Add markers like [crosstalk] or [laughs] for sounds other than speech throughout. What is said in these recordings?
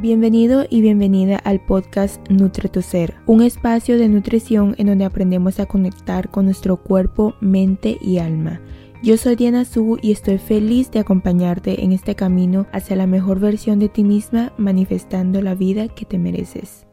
Bienvenido y bienvenida al podcast Nutre tu Ser, un espacio de nutrición en donde aprendemos a conectar con nuestro cuerpo, mente y alma. Yo soy Diana Su y estoy feliz de acompañarte en este camino hacia la mejor versión de ti misma, manifestando la vida que te mereces.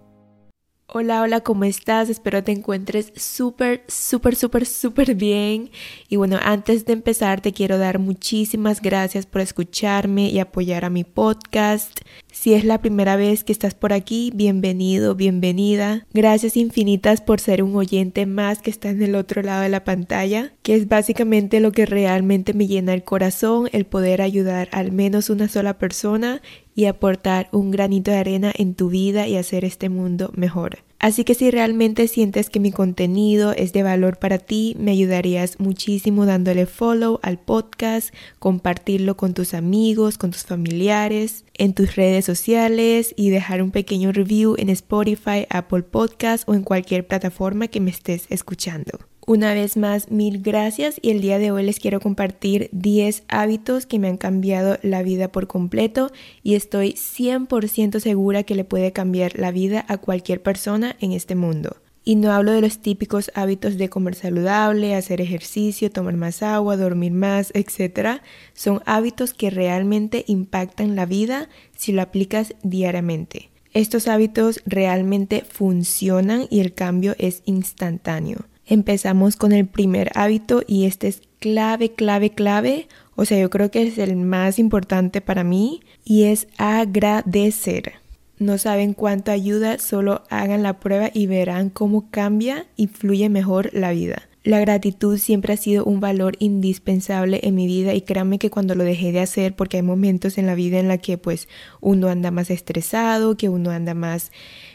Hola, hola, ¿cómo estás? Espero te encuentres súper, súper, súper, súper bien. Y bueno, antes de empezar te quiero dar muchísimas gracias por escucharme y apoyar a mi podcast. Si es la primera vez que estás por aquí, bienvenido, bienvenida. Gracias infinitas por ser un oyente más que está en el otro lado de la pantalla, que es básicamente lo que realmente me llena el corazón, el poder ayudar al menos una sola persona y aportar un granito de arena en tu vida y hacer este mundo mejor. Así que si realmente sientes que mi contenido es de valor para ti, me ayudarías muchísimo dándole follow al podcast, compartirlo con tus amigos, con tus familiares, en tus redes sociales y dejar un pequeño review en Spotify, Apple Podcast o en cualquier plataforma que me estés escuchando. Una vez más, mil gracias y el día de hoy les quiero compartir 10 hábitos que me han cambiado la vida por completo y estoy 100% segura que le puede cambiar la vida a cualquier persona en este mundo. Y no hablo de los típicos hábitos de comer saludable, hacer ejercicio, tomar más agua, dormir más, etc. Son hábitos que realmente impactan la vida si lo aplicas diariamente. Estos hábitos realmente funcionan y el cambio es instantáneo. Empezamos con el primer hábito y este es clave, clave, clave. O sea, yo creo que es el más importante para mí y es agradecer. No saben cuánto ayuda, solo hagan la prueba y verán cómo cambia y fluye mejor la vida. La gratitud siempre ha sido un valor indispensable en mi vida y créanme que cuando lo dejé de hacer, porque hay momentos en la vida en la que pues uno anda más estresado, que uno anda más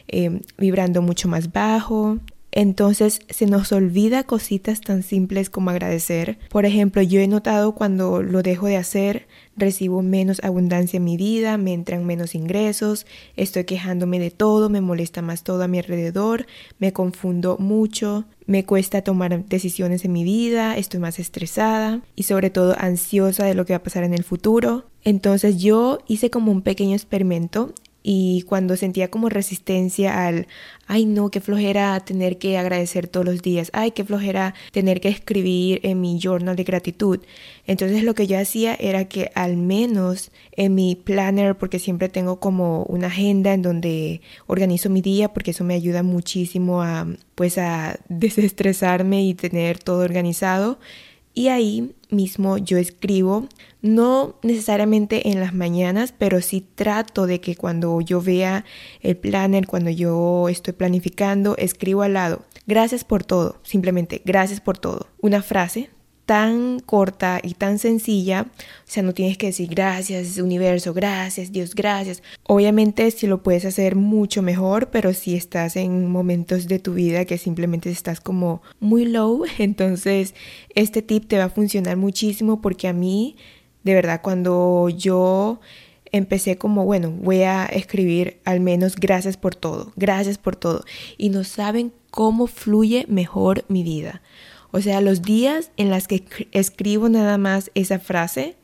eh, vibrando mucho más bajo, entonces se nos olvida cositas tan simples como agradecer. Por ejemplo, yo he notado cuando lo dejo de hacer, recibo menos abundancia en mi vida, me entran menos ingresos, estoy quejándome de todo, me molesta más todo a mi alrededor, me confundo mucho, me cuesta tomar decisiones en mi vida, estoy más estresada y sobre todo ansiosa de lo que va a pasar en el futuro. Entonces yo hice como un pequeño experimento y cuando sentía como resistencia al, ay no, qué flojera tener que agradecer todos los días, ay, qué flojera tener que escribir en mi journal de gratitud. Entonces lo que yo hacía era que al menos en mi planner, porque siempre tengo como una agenda en donde organizo mi día, porque eso me ayuda muchísimo a, pues a desestresarme y tener todo organizado. Y ahí mismo yo escribo, no necesariamente en las mañanas, pero sí trato de que cuando yo vea el planner, cuando yo estoy planificando, escribo al lado, gracias por todo, simplemente gracias por todo. Una frase tan corta y tan sencilla, o sea, no tienes que decir gracias universo, gracias Dios, gracias. Obviamente si lo puedes hacer mucho mejor, pero si estás en momentos de tu vida que simplemente estás como muy low, [laughs] entonces este tip te va a funcionar muchísimo porque a mí, de verdad, cuando yo empecé como, bueno, voy a escribir al menos gracias por todo, gracias por todo. Y no saben cómo fluye mejor mi vida. O sea, los días en los que escribo nada más esa frase,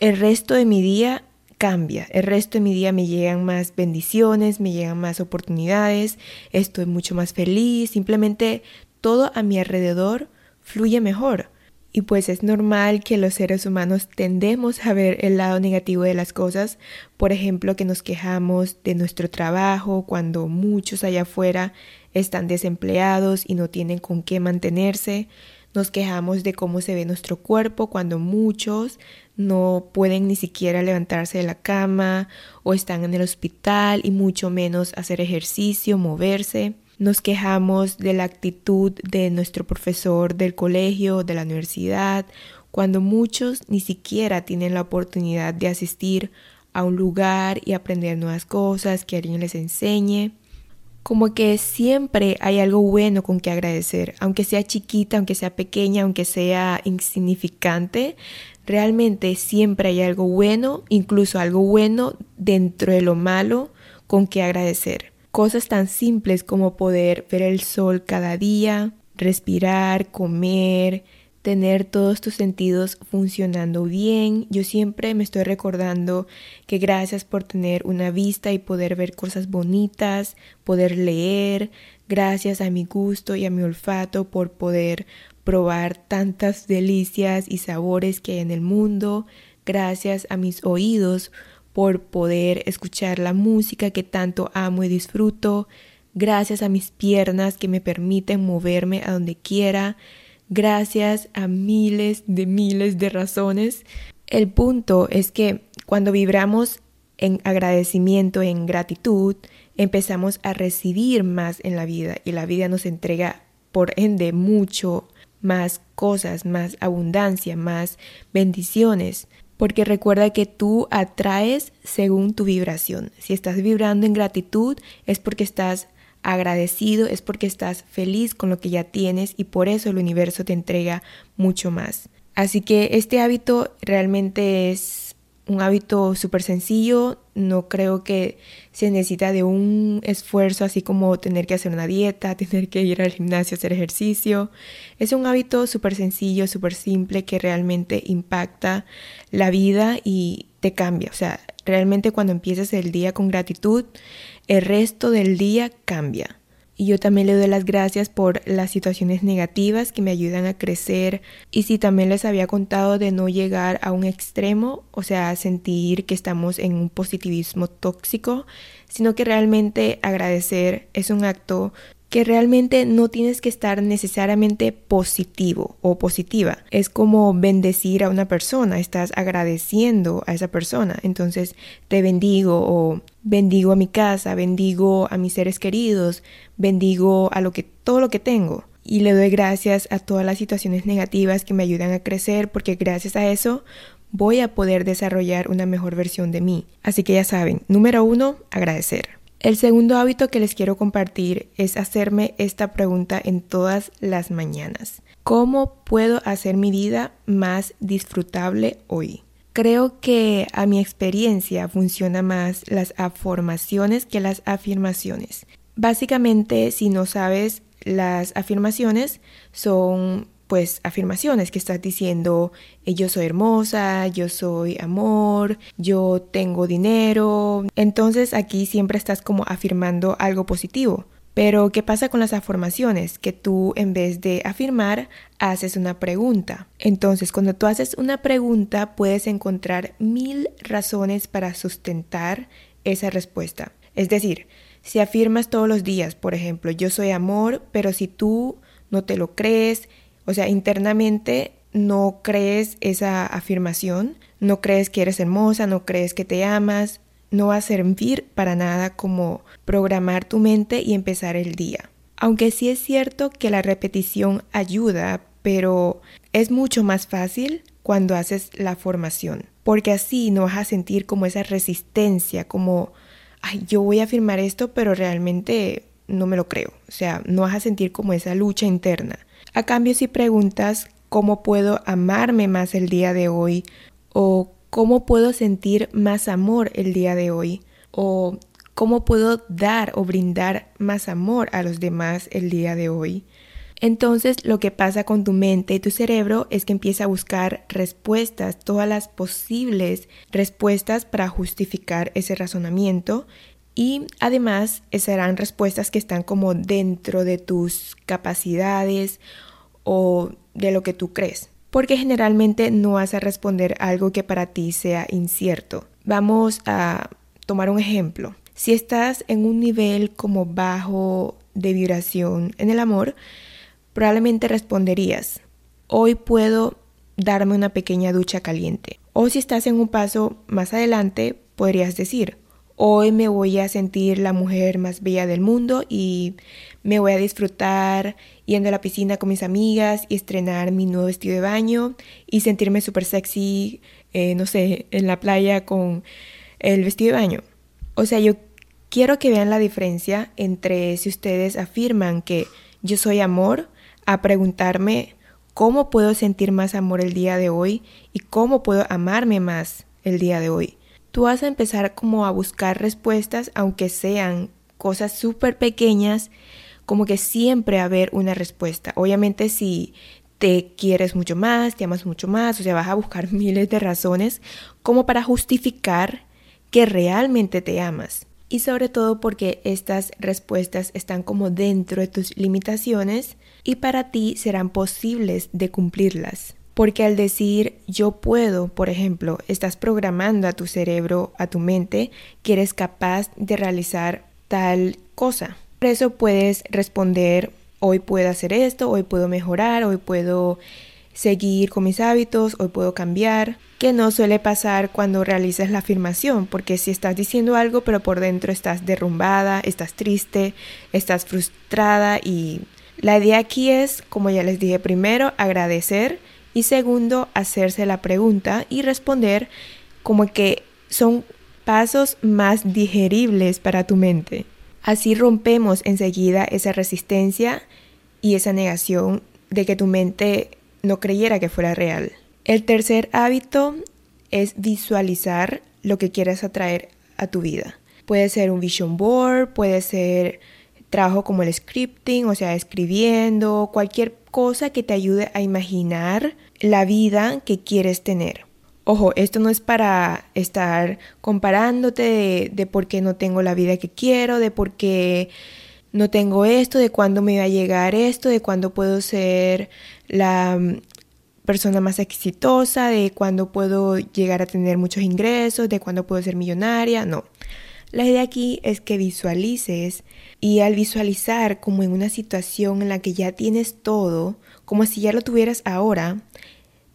el resto de mi día cambia. El resto de mi día me llegan más bendiciones, me llegan más oportunidades, estoy mucho más feliz, simplemente todo a mi alrededor fluye mejor. Y pues es normal que los seres humanos tendemos a ver el lado negativo de las cosas, por ejemplo, que nos quejamos de nuestro trabajo cuando muchos allá afuera están desempleados y no tienen con qué mantenerse. Nos quejamos de cómo se ve nuestro cuerpo cuando muchos no pueden ni siquiera levantarse de la cama o están en el hospital y mucho menos hacer ejercicio, moverse. Nos quejamos de la actitud de nuestro profesor del colegio, de la universidad, cuando muchos ni siquiera tienen la oportunidad de asistir a un lugar y aprender nuevas cosas, que alguien les enseñe como que siempre hay algo bueno con que agradecer, aunque sea chiquita, aunque sea pequeña, aunque sea insignificante, realmente siempre hay algo bueno, incluso algo bueno dentro de lo malo con que agradecer. Cosas tan simples como poder ver el sol cada día, respirar, comer, tener todos tus sentidos funcionando bien. Yo siempre me estoy recordando que gracias por tener una vista y poder ver cosas bonitas, poder leer, gracias a mi gusto y a mi olfato por poder probar tantas delicias y sabores que hay en el mundo, gracias a mis oídos por poder escuchar la música que tanto amo y disfruto, gracias a mis piernas que me permiten moverme a donde quiera, gracias a miles de miles de razones. El punto es que cuando vibramos en agradecimiento, en gratitud, empezamos a recibir más en la vida y la vida nos entrega por ende mucho más cosas, más abundancia, más bendiciones. Porque recuerda que tú atraes según tu vibración. Si estás vibrando en gratitud es porque estás agradecido, es porque estás feliz con lo que ya tienes y por eso el universo te entrega mucho más. Así que este hábito realmente es un hábito súper sencillo, no creo que se necesita de un esfuerzo así como tener que hacer una dieta, [laughs] tener que ir al gimnasio hacer ejercicio. Es un hábito súper sencillo, súper simple que realmente impacta la vida y te cambia. O sea, realmente cuando empiezas el día con gratitud, el resto del día cambia. Y yo también le doy las gracias por las situaciones negativas que me ayudan a crecer. Y si también les había contado de no llegar a un extremo, o sea, sentir que estamos en un positivismo tóxico, sino que realmente agradecer es un acto que realmente no tienes que estar necesariamente positivo o positiva. Es como bendecir a una persona, estás agradeciendo a esa persona. Entonces te bendigo o bendigo a mi casa, bendigo a mis seres queridos, bendigo a lo que todo lo que tengo. Y le doy gracias a todas las situaciones negativas que me ayudan a crecer porque gracias a eso voy a poder desarrollar una mejor versión de mí. Así que ya saben, número uno, agradecer. El segundo hábito que les quiero compartir es hacerme esta pregunta en todas las mañanas. ¿Cómo puedo hacer mi vida más disfrutable hoy? Creo que a mi experiencia funciona más las afirmaciones que las afirmaciones. Básicamente, si no sabes, las afirmaciones son pues afirmaciones que estás diciendo eh, yo soy hermosa, yo soy amor, yo tengo dinero. Entonces aquí siempre estás como afirmando algo positivo. Pero ¿qué pasa con las afirmaciones? Que tú en vez de afirmar haces una pregunta. Entonces cuando tú haces una pregunta puedes encontrar mil razones para sustentar esa respuesta. Es decir, si afirmas todos los días, por ejemplo, yo soy amor, pero si tú no te lo crees, o sea, internamente no crees esa afirmación, no crees que eres hermosa, no crees que te amas, no va a servir para nada como programar tu mente y empezar el día. Aunque sí es cierto que la repetición ayuda, pero es mucho más fácil cuando haces la formación, porque así no vas a sentir como esa resistencia, como, ay, yo voy a afirmar esto, pero realmente no me lo creo. O sea, no vas a sentir como esa lucha interna. A cambio, si preguntas cómo puedo amarme más el día de hoy o cómo puedo sentir más amor el día de hoy o cómo puedo dar o brindar más amor a los demás el día de hoy. Entonces lo que pasa con tu mente y tu cerebro es que empieza a buscar respuestas, todas las posibles respuestas para justificar ese razonamiento y además serán respuestas que están como dentro de tus capacidades o de lo que tú crees. Porque generalmente no vas a responder algo que para ti sea incierto. Vamos a tomar un ejemplo. Si estás en un nivel como bajo de vibración en el amor, probablemente responderías, hoy puedo darme una pequeña ducha caliente. O si estás en un paso más adelante, podrías decir, Hoy me voy a sentir la mujer más bella del mundo y me voy a disfrutar yendo a la piscina con mis amigas y estrenar mi nuevo vestido de baño y sentirme súper sexy, eh, no sé, en la playa con el vestido de baño. O sea, yo quiero que vean la diferencia entre si ustedes afirman que yo soy amor, a preguntarme cómo puedo sentir más amor el día de hoy y cómo puedo amarme más el día de hoy tú vas a empezar como a buscar respuestas, aunque sean cosas súper pequeñas, como que siempre haber una respuesta. Obviamente si te quieres mucho más, te amas mucho más, o sea, vas a buscar [laughs] miles de razones como para justificar que realmente te amas. Y sobre todo porque estas respuestas están como dentro de tus limitaciones y para ti serán posibles de cumplirlas. Porque al decir yo puedo, por ejemplo, estás programando a tu cerebro, a tu mente, que eres capaz de realizar tal cosa. Por eso puedes responder hoy puedo hacer esto, hoy puedo mejorar, hoy puedo seguir con mis hábitos, hoy puedo cambiar, que no suele pasar cuando realizas la afirmación, porque si estás diciendo algo pero por dentro estás derrumbada, estás triste, estás frustrada y la idea aquí es, como ya les dije, primero agradecer y segundo hacerse la pregunta y responder como que son pasos más digeribles para tu mente. Así rompemos enseguida esa resistencia y esa negación de que tu mente no creyera que fuera real. El tercer hábito es visualizar lo que quieres atraer a tu vida. Puede ser un vision board, puede ser trabajo como el scripting, o sea, escribiendo, cualquier cosa que te ayude a imaginar la vida que quieres tener. Ojo, esto no es para estar comparándote de, por qué no tengo la vida que quiero, de por qué no tengo esto, de cuándo me va a llegar esto, de cuándo puedo ser la mm, persona más exitosa, de cuándo puedo llegar a tener muchos ingresos, de cuándo puedo ser millonaria, no. La idea aquí es que visualices y al visualizar como en una situación en la que ya tienes todo, como si ya lo tuvieras ahora,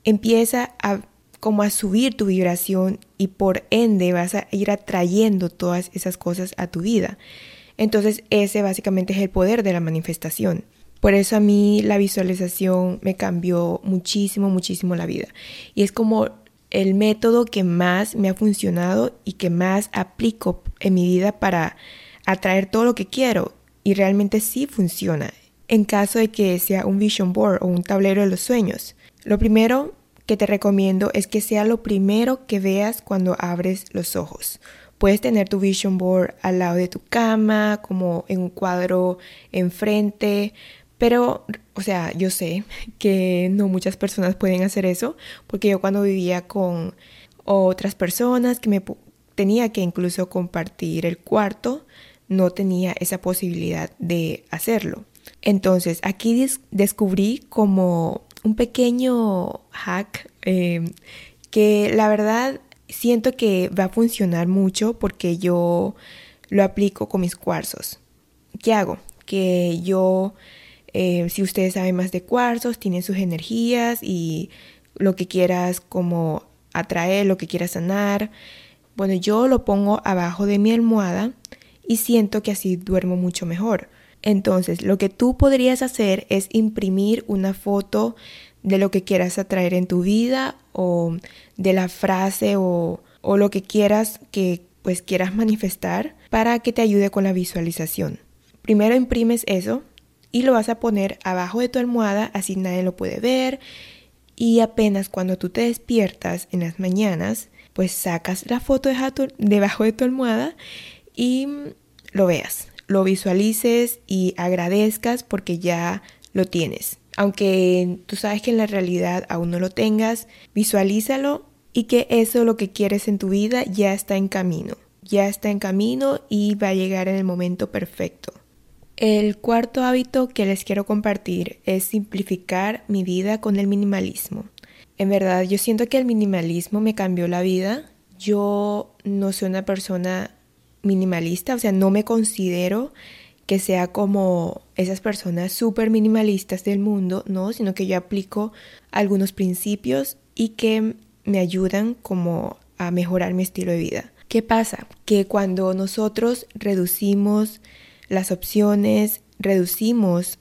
empieza a como a subir tu vibración y por ende vas a ir atrayendo todas esas cosas a tu vida. Entonces ese básicamente es el poder de la manifestación. Por eso a mí la visualización me cambió muchísimo, muchísimo la vida. Y es como el método que más me ha funcionado y que más aplico en mi vida para atraer todo lo que quiero. Y realmente sí funciona. En caso de que sea un vision board o un tablero de los sueños. Lo primero que te recomiendo es que sea lo primero que veas cuando abres los ojos. Puedes tener tu vision board al lado de tu cama, como en un cuadro enfrente, pero, o sea, yo sé [laughs] que no muchas personas pueden hacer eso, porque yo cuando vivía con otras personas que me tenía que incluso compartir el cuarto, no tenía esa posibilidad de hacerlo. Entonces, aquí descubrí como un pequeño hack eh, que la verdad siento que va a funcionar mucho porque yo lo aplico con mis cuarzos. ¿Qué hago? Que yo, eh, si ustedes saben más de cuarzos, tienen sus energías y lo que quieras como atraer, lo que quieras sanar. Bueno, yo lo pongo abajo de mi almohada y siento que así duermo mucho mejor. Entonces, lo que tú podrías hacer es imprimir una foto de lo que quieras atraer en tu vida o de la frase o, lo que quieras que pues quieras manifestar para que te ayude con la visualización. Primero imprimes eso y lo vas a poner abajo de tu almohada, así nadie lo puede ver. Y apenas cuando tú te despiertas en las mañanas, pues sacas la foto debajo de tu almohada y lo veas lo visualices y agradezcas porque ya lo tienes. Aunque tú sabes que en la realidad aún no lo tengas, visualízalo y que eso lo que quieres en tu vida ya está en camino. Ya está en camino y va a llegar en el momento perfecto. El cuarto hábito que les quiero compartir es simplificar mi vida con el minimalismo. En verdad, yo siento que el minimalismo me cambió la vida. Yo no soy una persona minimalista, o sea, no me considero que sea como esas personas súper minimalistas del mundo, no, sino que yo aplico algunos principios y que me ayudan como a mejorar mi estilo de vida. ¿Qué pasa? Que cuando nosotros reducimos las opciones, reducimos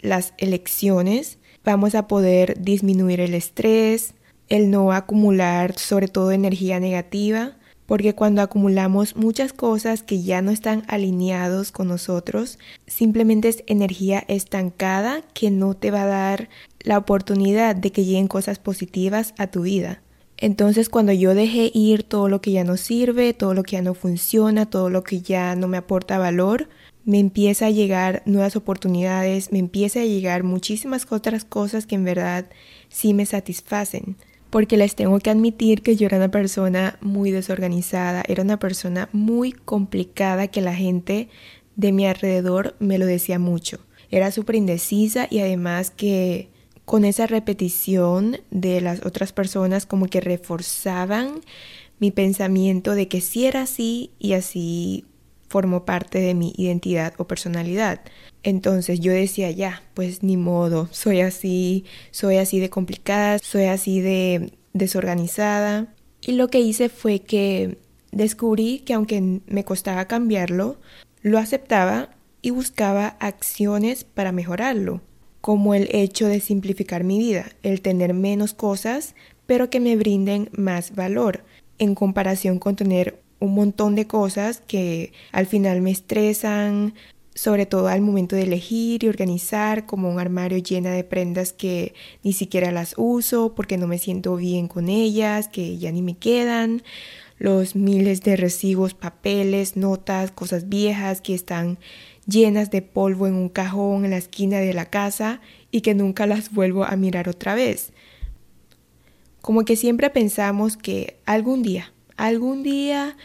las elecciones, vamos a poder disminuir el estrés, el no acumular sobre todo energía negativa, porque cuando acumulamos muchas cosas que ya no están alineados con nosotros, simplemente es energía estancada que no te va a dar la oportunidad de que lleguen cosas positivas a tu vida. Entonces cuando yo dejé ir todo lo que ya no sirve, todo lo que ya no funciona, todo lo que ya no me aporta valor, me empieza a llegar nuevas oportunidades, me empieza a llegar muchísimas otras cosas que en verdad sí me satisfacen. Porque les tengo que admitir que yo era una persona muy desorganizada, era una persona muy complicada que la gente de mi alrededor me lo decía mucho. Era súper indecisa y además que con esa repetición de las otras personas como que reforzaban mi pensamiento de que sí era así y así formó parte de mi identidad o personalidad. Entonces yo decía, ya, pues ni modo, soy así, soy así de complicada, soy así de desorganizada. Y lo que hice fue que descubrí que aunque me costaba cambiarlo, lo aceptaba y buscaba acciones para mejorarlo, como el hecho de simplificar mi vida, el tener menos cosas, pero que me brinden más valor, en comparación con tener un montón de cosas que al final me estresan, sobre todo al momento de elegir y organizar, como un armario lleno de prendas que ni siquiera las uso porque no me siento bien con ellas, que ya ni me quedan, los miles de recibos, papeles, notas, cosas viejas que están llenas de polvo en un cajón en la esquina de la casa y que nunca las vuelvo a mirar otra vez. Como que siempre pensamos que algún día, algún día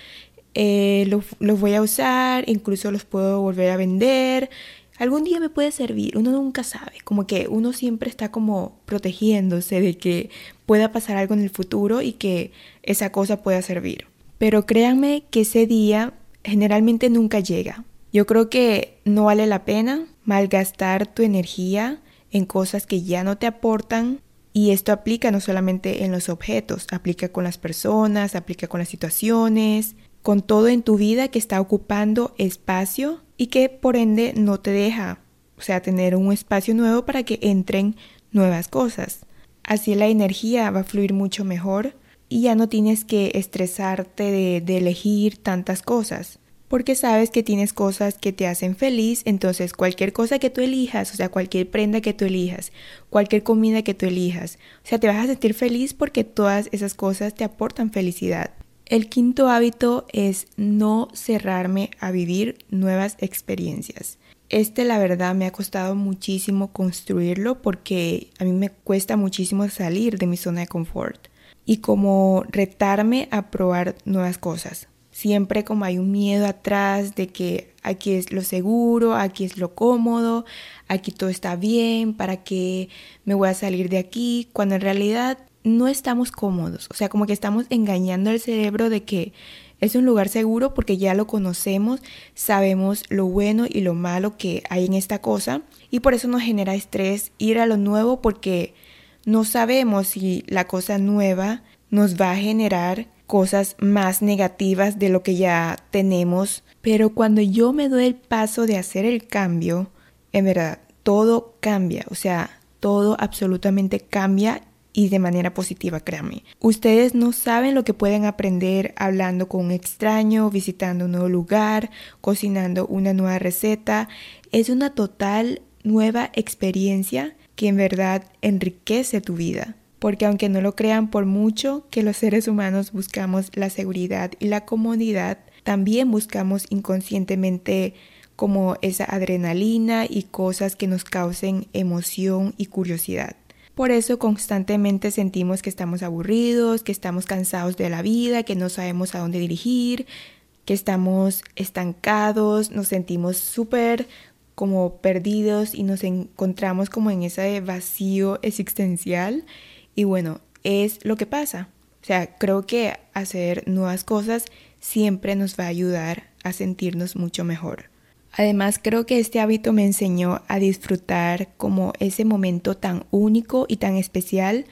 eh, los, voy a usar, incluso los puedo volver a vender, algún día me puede servir, uno nunca sabe, como que uno siempre está como protegiéndose de que pueda pasar algo en el futuro y que esa cosa pueda servir. Pero créanme que ese día generalmente nunca llega. Yo creo que no vale la pena malgastar tu energía en cosas que ya no te aportan y esto aplica no solamente en los objetos, aplica con las personas, aplica con las situaciones, con todo en tu vida que está ocupando espacio y que por ende no te deja, o sea, tener un espacio nuevo para que entren nuevas cosas. Así la energía va a fluir mucho mejor y ya no tienes que estresarte de, de elegir tantas cosas porque sabes que tienes cosas que te hacen feliz, entonces cualquier cosa que tú elijas, o sea, cualquier prenda que tú elijas, cualquier comida que tú elijas, o sea, te vas a sentir feliz porque todas esas cosas te aportan felicidad. El quinto hábito es no cerrarme a vivir nuevas experiencias. Este la verdad me ha costado muchísimo construirlo porque a mí me cuesta muchísimo salir de mi zona de confort y como retarme a probar nuevas cosas. Siempre como hay un miedo atrás de que aquí es lo seguro, aquí es lo cómodo, aquí todo está bien, ¿para qué me voy a salir de aquí? Cuando en realidad no estamos cómodos, o sea, como que estamos engañando al cerebro de que es un lugar seguro porque ya lo conocemos, sabemos lo bueno y lo malo que hay en esta cosa y por eso nos genera estrés ir a lo nuevo porque no sabemos si la cosa nueva nos va a generar cosas más negativas de lo que ya tenemos, pero cuando yo me doy el paso de hacer el cambio, en verdad, todo cambia, o sea, todo absolutamente cambia y de manera positiva, créanme. Ustedes no saben lo que pueden aprender hablando con un extraño, visitando un nuevo lugar, cocinando una nueva receta. Es una total nueva experiencia que en verdad enriquece tu vida. Porque aunque no lo crean por mucho que los seres humanos buscamos la seguridad y la comodidad, también buscamos inconscientemente como esa adrenalina y cosas que nos causen emoción y curiosidad. Por eso constantemente sentimos que estamos aburridos, que estamos cansados de la vida, que no sabemos a dónde dirigir, que estamos estancados, nos sentimos súper como perdidos y nos encontramos como en ese vacío existencial. Y bueno, es lo que pasa. O sea, creo que hacer nuevas cosas siempre nos va a ayudar a sentirnos mucho mejor. Además, creo que este hábito me enseñó a disfrutar como ese momento tan único y tan especial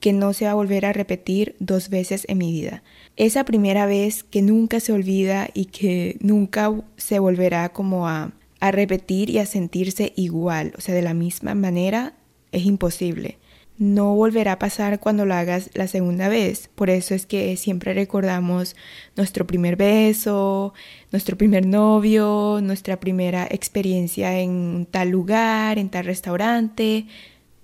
que no se va a volver a repetir dos veces en mi vida. Esa primera vez que nunca se olvida y que nunca se volverá como a, a repetir y a sentirse igual, o sea, de la misma manera, es imposible no volverá a pasar cuando lo hagas la segunda vez. Por eso es que siempre recordamos nuestro primer beso, nuestro primer novio, nuestra primera experiencia en tal lugar, en tal restaurante.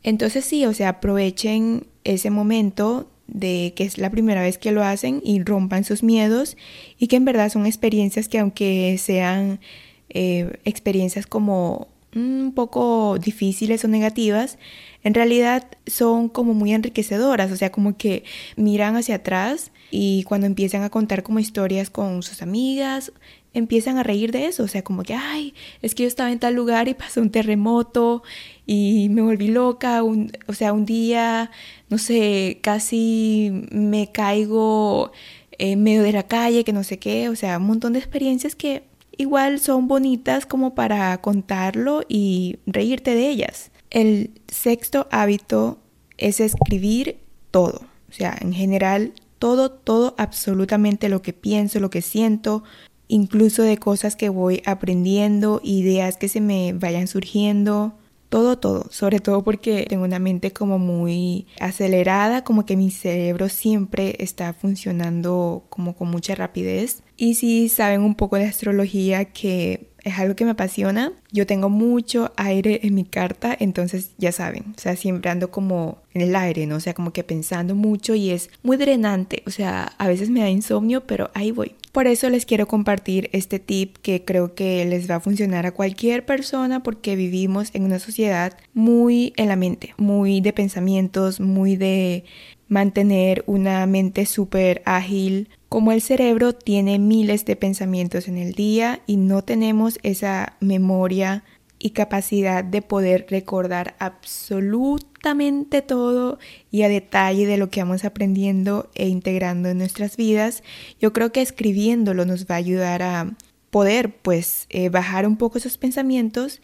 Entonces sí, o sea, aprovechen ese momento de que es la primera vez que lo hacen y rompan sus miedos y que en verdad son experiencias que aunque sean eh, experiencias como un poco difíciles o negativas, en realidad son como muy enriquecedoras, o sea, como que miran hacia atrás y cuando empiezan a contar como historias con sus amigas, empiezan a reír de eso, o sea, como que, ay, es que yo estaba en tal lugar y pasó un terremoto y me volví loca, o sea, un día, no sé, casi me caigo en medio de la calle, que no sé qué, o sea, un montón de experiencias que igual son bonitas como para contarlo y reírte de ellas. El sexto hábito es escribir todo, o sea, en general todo, todo, absolutamente lo que pienso, lo que siento, incluso de cosas que voy aprendiendo, ideas que se me vayan surgiendo, todo, todo, sobre todo porque tengo una mente como muy acelerada, como que mi cerebro siempre está funcionando como con mucha rapidez. Y si saben un poco de astrología, que es algo que me apasiona. Yo tengo mucho aire en mi carta, entonces ya saben, o sea, siempre ando como en el aire, ¿no? O sea, como que pensando mucho y es muy drenante, o sea, a veces me da insomnio, pero ahí voy. Por eso les quiero compartir este tip que creo que les va a funcionar a cualquier persona porque vivimos en una sociedad muy en la mente, muy de pensamientos, muy de mantener una mente súper ágil. Como el cerebro tiene miles de pensamientos en el día y no tenemos esa memoria y capacidad de poder recordar absolutamente todo y a detalle de lo que vamos aprendiendo e integrando en nuestras vidas, yo creo que escribiéndolo nos va a ayudar a poder pues eh, bajar un poco esos pensamientos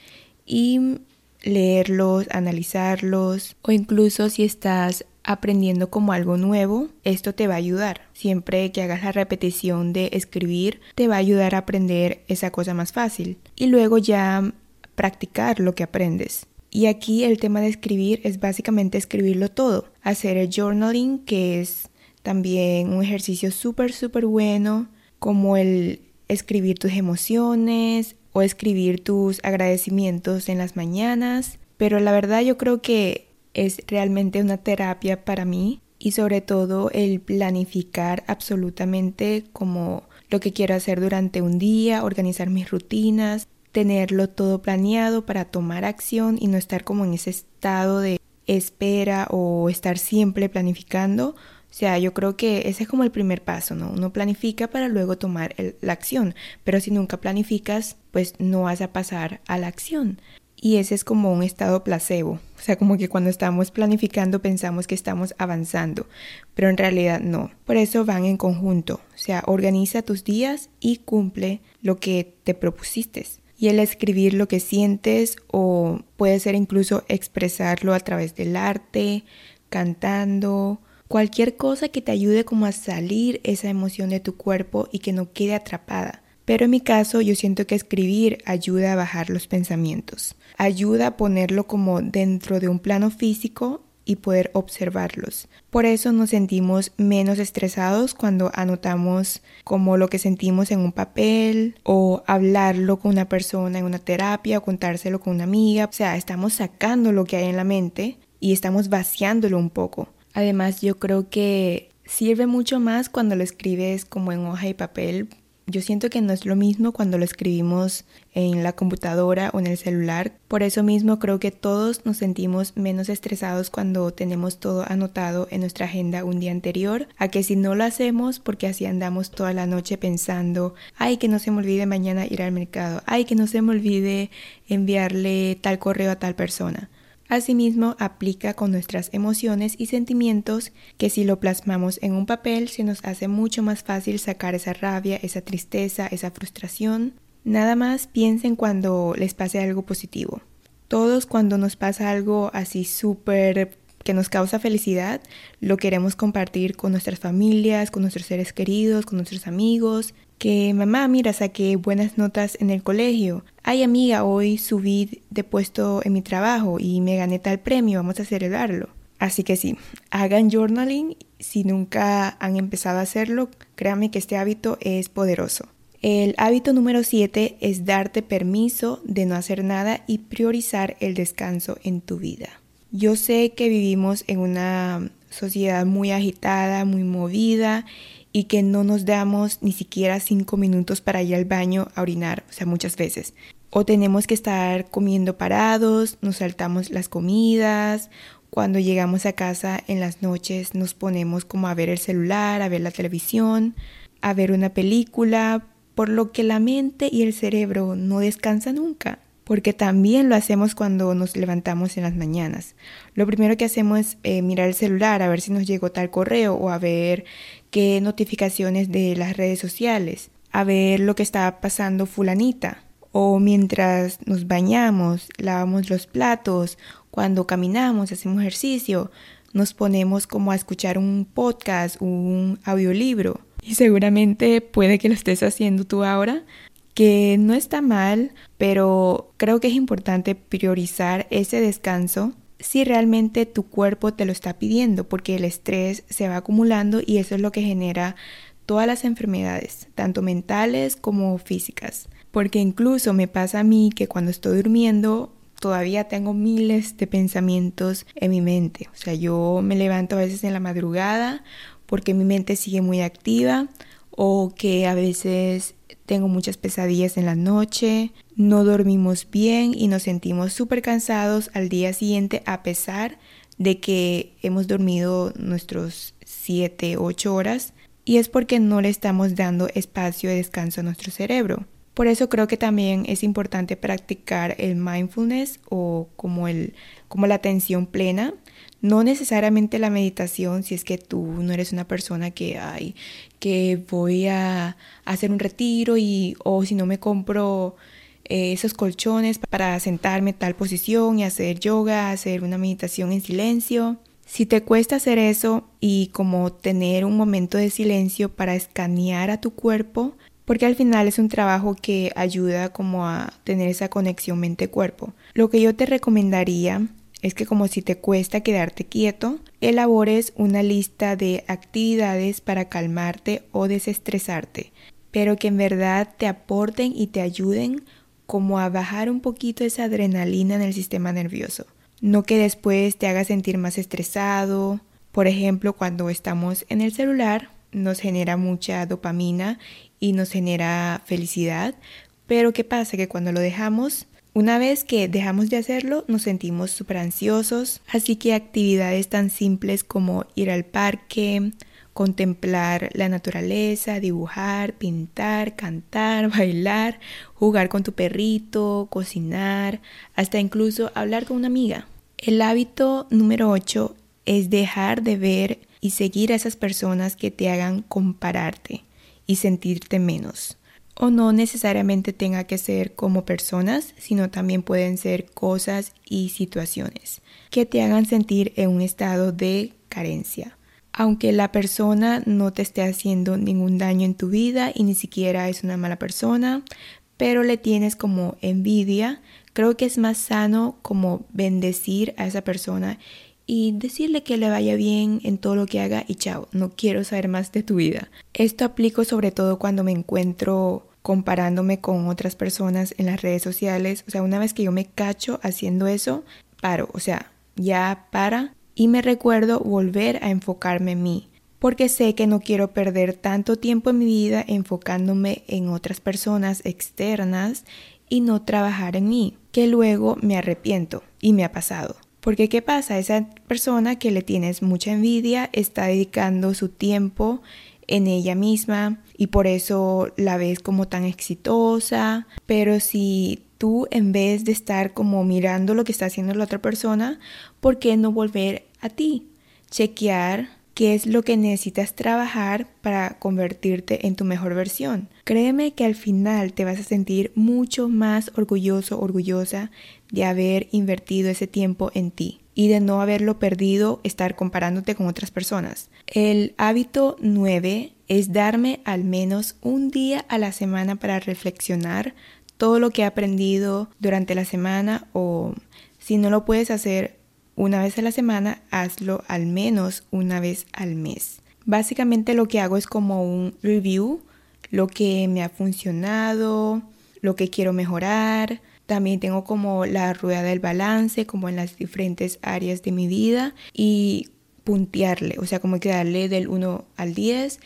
y leerlos, analizarlos o incluso si estás aprendiendo como algo nuevo, esto te va a ayudar. Siempre que hagas la repetición de escribir, te va a ayudar a aprender esa cosa más fácil. Y luego ya practicar lo que aprendes. Y aquí el tema de escribir es básicamente escribirlo todo. Hacer el journaling, que es también un ejercicio súper, súper bueno, como el escribir tus emociones o escribir tus agradecimientos en las mañanas. Pero la verdad yo creo que es realmente una terapia para mí y sobre todo el planificar absolutamente como lo que quiero hacer durante un día, organizar mis rutinas, tenerlo todo planeado para tomar acción y no estar como en ese estado de espera o estar siempre planificando. O sea, yo creo que ese es como el primer paso, ¿no? Uno planifica para luego tomar la acción, pero si nunca planificas, pues no vas a pasar a la acción y ese es como un estado placebo. O sea, como que cuando estamos planificando pensamos que estamos avanzando, pero en realidad no. Por eso van en conjunto. O sea, organiza tus días y cumple lo que te propusiste. Y el escribir lo que sientes o puede ser incluso expresarlo a través del arte, cantando, cualquier cosa que te ayude como a salir esa emoción de tu cuerpo y que no quede atrapada. Pero en mi caso yo siento que escribir ayuda a bajar los pensamientos, ayuda a ponerlo como dentro de un plano físico y poder observarlos. Por eso nos sentimos menos estresados cuando anotamos como lo que sentimos en un papel o hablarlo con una persona en una terapia o contárselo con una amiga. O sea, estamos sacando lo que hay en la mente y estamos vaciándolo un poco. Además, yo creo que sirve mucho más cuando lo escribes como en hoja y papel yo siento que no es lo mismo cuando lo escribimos en la computadora o en el celular. Por eso mismo creo que todos nos sentimos menos estresados cuando tenemos todo anotado en nuestra agenda un día anterior, a que si no lo hacemos porque así andamos toda la noche pensando, ay que no se me olvide mañana ir al mercado, ay que no se me olvide enviarle tal correo a tal persona. Asimismo, aplica con nuestras emociones y sentimientos que si lo plasmamos en un papel se nos hace mucho más fácil sacar esa rabia, esa tristeza, esa frustración. Nada más piensen cuando les pase algo positivo. Todos cuando nos pasa algo así súper que nos causa felicidad, lo queremos compartir con nuestras familias, con nuestros seres queridos, con nuestros amigos, que mamá, mira, saqué buenas notas en el colegio. Ay amiga, hoy subí de puesto en mi trabajo y me gané tal premio, vamos a celebrarlo. Así que sí, hagan journaling. Si nunca han empezado a hacerlo, créanme que este hábito es poderoso. El hábito número 7 es darte permiso de no hacer nada y priorizar el descanso en tu vida. Yo sé que vivimos en una sociedad muy agitada, muy movida y que no nos damos ni siquiera cinco minutos para ir al baño a orinar, o sea, muchas veces. O tenemos que estar comiendo parados, nos saltamos las comidas, cuando llegamos a casa en las noches nos ponemos como a ver el celular, a ver la televisión, a ver una película, por lo que la mente y el cerebro no descansan nunca, porque también lo hacemos cuando nos levantamos en las mañanas. Lo primero que hacemos es eh, mirar el celular a ver si nos llegó tal correo o a ver notificaciones de las redes sociales, a ver lo que está pasando fulanita o mientras nos bañamos, lavamos los platos, cuando caminamos, hacemos ejercicio, nos ponemos como a escuchar un podcast, un audiolibro. Y seguramente puede que lo estés haciendo tú ahora, que no está mal, pero creo que es importante priorizar ese descanso si realmente tu cuerpo te lo está pidiendo, porque el estrés se va acumulando y eso es lo que genera todas las enfermedades, tanto mentales como físicas porque incluso me pasa a mí que cuando estoy durmiendo todavía tengo miles de pensamientos en mi mente. O sea, yo me levanto a veces en la madrugada porque mi mente sigue muy activa o que a veces tengo muchas pesadillas en la noche, no dormimos bien y nos sentimos súper cansados al día siguiente a pesar de que hemos dormido nuestros 7, 8 horas y es porque no le estamos dando espacio de descanso a nuestro cerebro. Por eso creo que también es importante practicar el mindfulness o como, el, como la atención plena. No necesariamente la meditación si es que tú no eres una persona que, ay, que voy a hacer un retiro y o si no me compro eh, esos colchones para sentarme en tal posición y hacer yoga, hacer una meditación en silencio. Si te cuesta hacer eso y como tener un momento de silencio para escanear a tu cuerpo, porque al final es un trabajo que ayuda como a tener esa conexión mente-cuerpo. Lo que yo te recomendaría es que como si te cuesta quedarte quieto, elabores una lista de actividades para calmarte o desestresarte, pero que en verdad te aporten y te ayuden como a bajar un poquito esa adrenalina en el sistema nervioso. No que después te haga sentir más estresado. Por ejemplo, cuando estamos en el celular, nos genera mucha dopamina y nos genera felicidad, pero ¿qué pasa? Que cuando lo dejamos, una vez que dejamos de hacerlo, nos sentimos súper ansiosos, así que actividades tan simples como ir al parque, contemplar la naturaleza, dibujar, pintar, cantar, [laughs] bailar, jugar con tu perrito, cocinar, hasta incluso hablar con una amiga. El hábito número 8 es dejar de ver y seguir a esas personas que te hagan compararte y sentirte menos. O no necesariamente tenga que ser como personas, sino también pueden ser cosas y situaciones que te hagan sentir en un estado de carencia. Aunque la persona no te esté haciendo ningún daño en tu vida y ni siquiera es una mala persona, pero le tienes como envidia, creo que es más sano como bendecir a esa persona y decirle que le vaya bien en todo lo que haga y chao, no quiero saber más de tu vida. Esto aplico sobre todo cuando me encuentro comparándome con otras personas en las redes sociales. O sea, una vez que yo me cacho haciendo eso, paro, o sea, ya para y me recuerdo volver a enfocarme en mí. Porque sé que no quiero perder tanto tiempo en mi vida enfocándome en otras personas externas y no trabajar en mí, que luego me arrepiento y me ha pasado. Porque ¿qué pasa? Esa persona que le tienes mucha envidia está dedicando su tiempo en ella misma y por eso la ves como tan exitosa. Pero si tú en vez de estar como mirando lo que está haciendo la otra persona, ¿por qué no volver a ti? Chequear qué es lo que necesitas trabajar para convertirte en tu mejor versión. Créeme que al final te vas a sentir mucho más orgulloso, orgullosa de haber invertido ese tiempo en ti y de no haberlo perdido estar comparándote con otras personas. El hábito 9 es darme al menos un día a la semana para reflexionar todo lo que he aprendido durante la semana o si no lo puedes hacer una vez a la semana, hazlo al menos una vez al mes. Básicamente lo que hago es como un review, lo que me ha funcionado, lo que quiero mejorar. También tengo como la rueda del balance, como en las diferentes áreas de mi vida y puntearle, o sea, como que darle del 1 al 10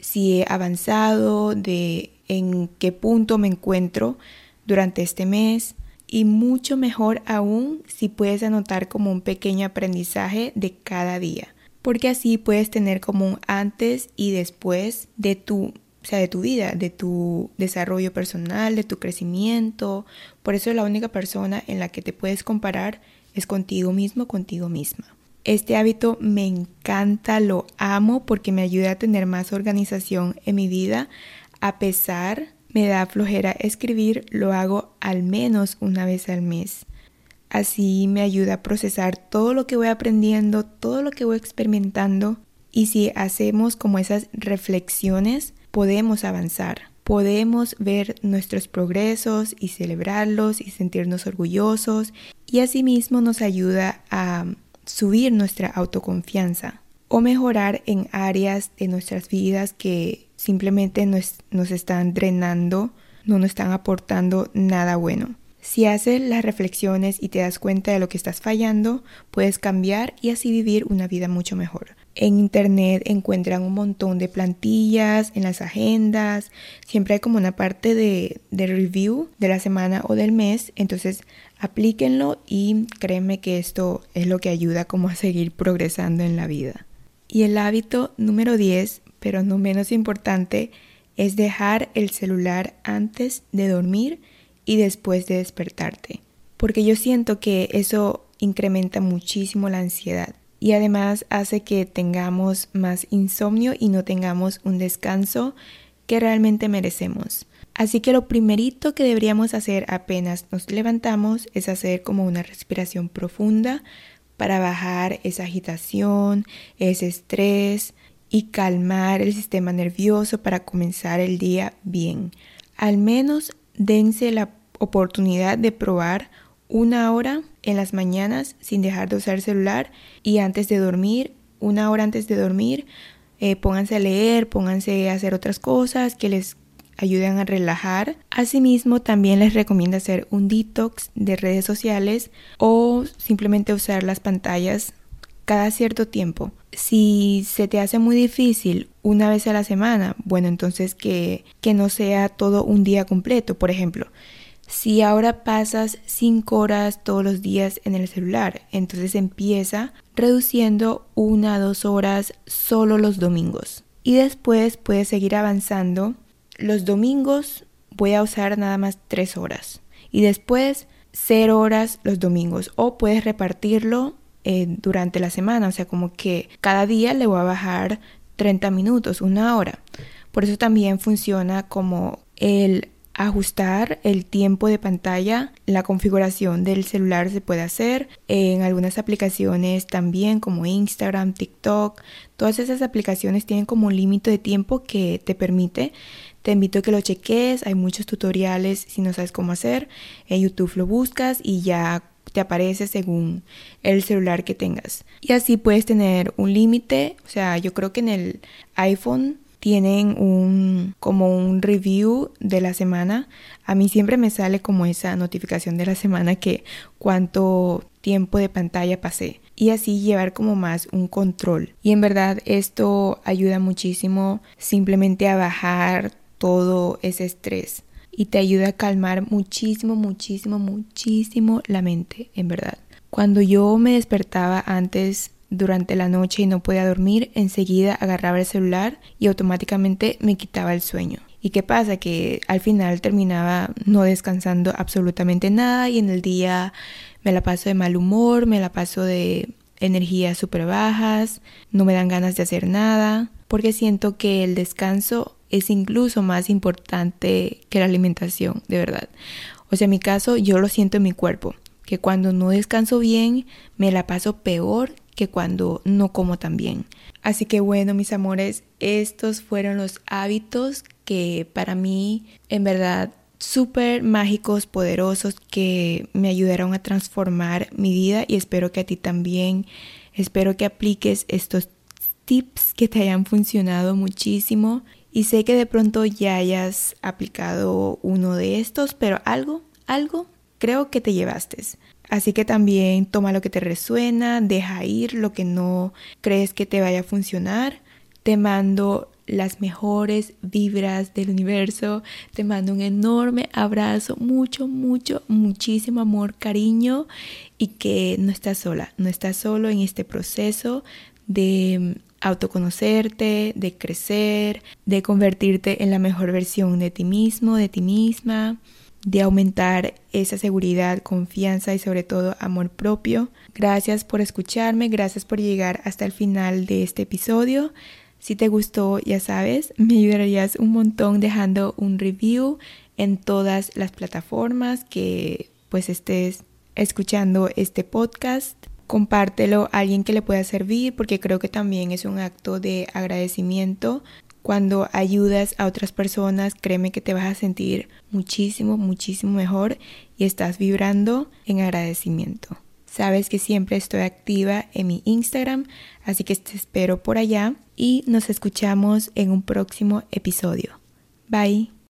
si he avanzado, de en qué punto me encuentro durante este mes y mucho mejor aún si puedes anotar como un pequeño aprendizaje de cada día, porque así puedes tener como un antes y después de tu sea, de tu vida, de tu desarrollo personal, de tu crecimiento. Por eso la única persona en la que te puedes comparar es contigo mismo, contigo misma. Este hábito me encanta, lo amo porque me ayuda a tener más organización en mi vida. A pesar, me da flojera escribir, lo hago al menos una vez al mes. Así me ayuda a procesar todo lo que voy aprendiendo, todo lo que voy experimentando. Y si hacemos como esas reflexiones, podemos avanzar, podemos ver nuestros progresos y celebrarlos y sentirnos orgullosos y asimismo nos ayuda a subir nuestra autoconfianza o mejorar en áreas de nuestras vidas que simplemente nos, nos están drenando, no nos están aportando nada bueno. Si haces las reflexiones y te das cuenta de lo que estás fallando, puedes cambiar y así vivir una vida mucho mejor. En internet encuentran un montón de plantillas, en las agendas, siempre hay como una parte de, de review de la semana o del mes, entonces aplíquenlo y créeme que esto es lo que ayuda como a seguir progresando en la vida. Y el hábito número 10, pero no menos importante, es dejar el celular antes de dormir y después de despertarte. Porque yo siento que eso incrementa muchísimo la ansiedad y además hace que tengamos más insomnio y no tengamos un descanso que realmente merecemos. Así que lo primerito que deberíamos hacer apenas nos levantamos es hacer como una respiración profunda para bajar esa agitación, ese estrés y calmar el sistema nervioso para comenzar el día bien. Al menos dense la oportunidad de probar una hora en las mañanas sin dejar de usar celular y antes de dormir, una hora antes de dormir, eh, pónganse a leer, pónganse a hacer otras cosas que les ayuden a relajar. Asimismo, también les recomiendo hacer un detox de redes sociales o simplemente usar las pantallas cada cierto tiempo. Si se te hace muy difícil una vez a la semana, bueno, entonces que, que no sea todo un día completo. Por ejemplo, si ahora pasas 5 horas todos los días en el celular, entonces empieza reduciendo una a dos horas solo los domingos. Y después puedes seguir avanzando. Los domingos voy a usar nada más 3 horas. Y después 0 horas los domingos. O puedes repartirlo eh, durante la semana. O sea, como que cada día le voy a bajar 30 minutos, una hora. Por eso también funciona como el ajustar el tiempo de pantalla. La configuración del celular se puede hacer en algunas aplicaciones también como Instagram, TikTok. Todas esas aplicaciones tienen como un límite de tiempo que te permite. Te invito a que lo cheques. Hay muchos tutoriales si no sabes cómo hacer. En YouTube lo buscas y ya te aparece según el celular que tengas. Y así puedes tener un límite. O sea, yo creo que en el iPhone tienen un como un review de la semana. A mí siempre me sale como esa notificación de la semana que cuánto tiempo de pantalla pasé y así llevar como más un control. Y en verdad esto ayuda muchísimo simplemente a bajar todo ese estrés y te ayuda a calmar muchísimo, muchísimo, muchísimo la mente, en verdad. Cuando yo me despertaba antes durante la noche y no podía dormir, enseguida agarraba el celular y automáticamente me quitaba el sueño. ¿Y qué pasa? Que al final terminaba no descansando absolutamente nada y en el día me la paso de mal humor, me la paso de energías súper bajas, no me dan ganas de hacer nada, porque siento que el descanso es incluso más importante que la alimentación, de verdad. O sea, en mi caso yo lo siento en mi cuerpo, que cuando no descanso bien me la paso peor que cuando no como tan bien. Así que bueno, mis amores, estos fueron los hábitos que para mí en verdad súper mágicos, poderosos, que me ayudaron a transformar mi vida y espero que a ti también, espero que apliques estos tips que te hayan funcionado muchísimo y sé que de pronto ya hayas aplicado uno de estos, pero algo, algo creo que te llevaste. Así que también toma lo que te resuena, deja ir lo que no crees que te vaya a funcionar. Te mando las mejores vibras del universo. Te mando un enorme abrazo, mucho, mucho, muchísimo amor, cariño y que no estás sola, no estás solo en este proceso de autoconocerte, de crecer, de convertirte en la mejor versión de ti mismo, de ti misma, de aumentar esa seguridad, confianza y sobre todo amor propio. Gracias por escucharme, gracias por llegar hasta el final de este episodio. Si te gustó, ya sabes, me ayudarías un montón dejando un review en todas las plataformas que pues estés escuchando este podcast. Compártelo a alguien que le pueda servir porque creo que también es un acto de agradecimiento. Cuando ayudas a otras personas, créeme que te vas a sentir muchísimo, muchísimo mejor y estás vibrando en agradecimiento. Sabes que siempre estoy activa en mi Instagram, así que te espero por allá y nos escuchamos en un próximo episodio. Bye.